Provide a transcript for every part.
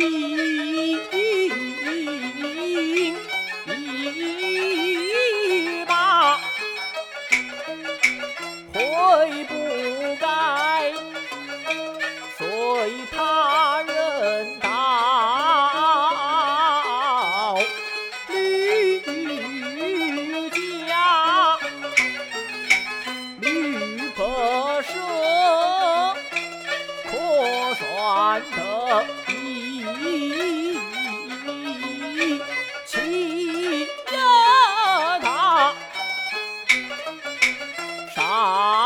你啊。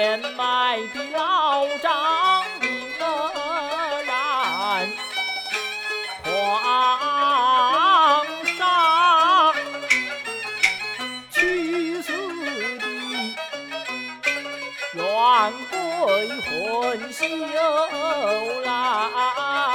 年迈的老张明额然，皇上去世的冤鬼魂休来。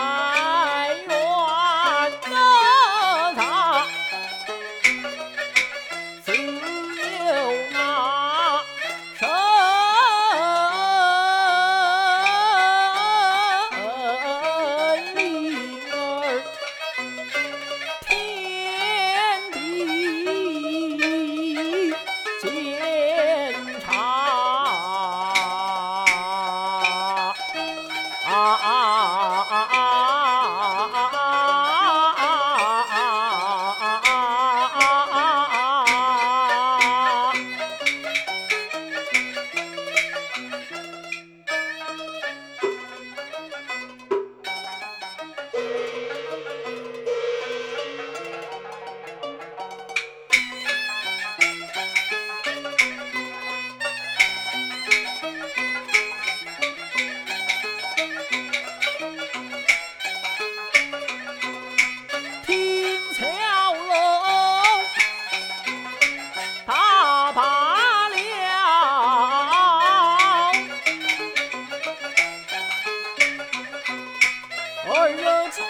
儿有几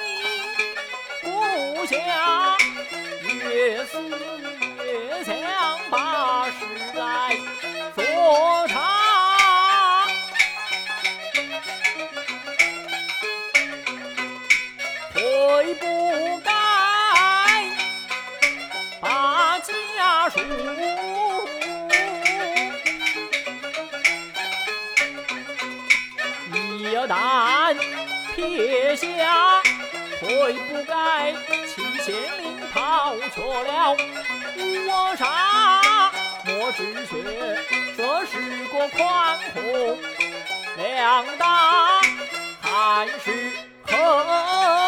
故乡，月思越想。月下悔不该弃仙灵逃却了无常，莫只学，这是个宽宏，量大还是何？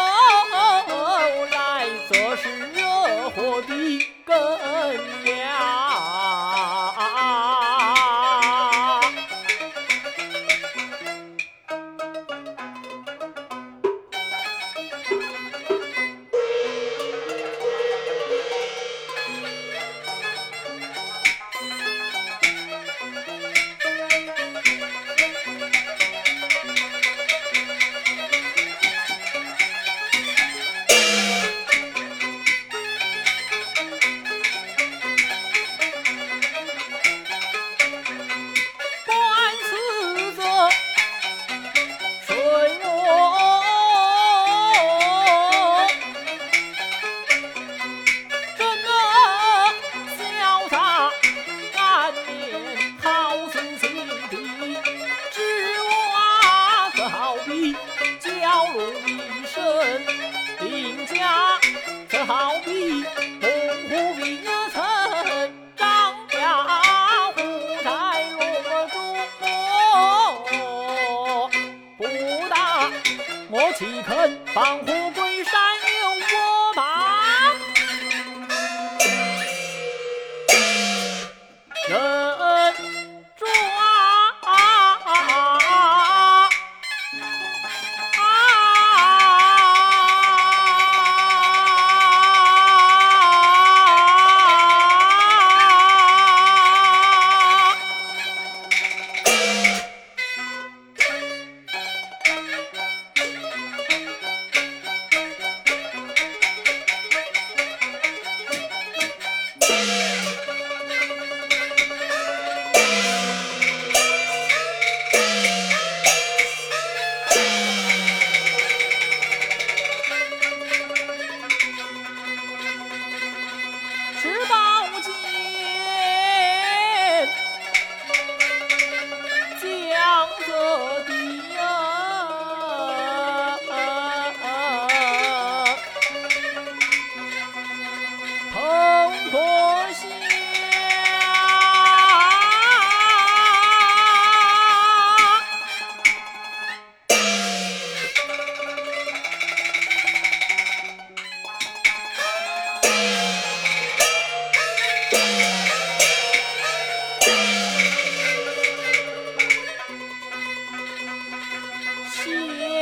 Sim.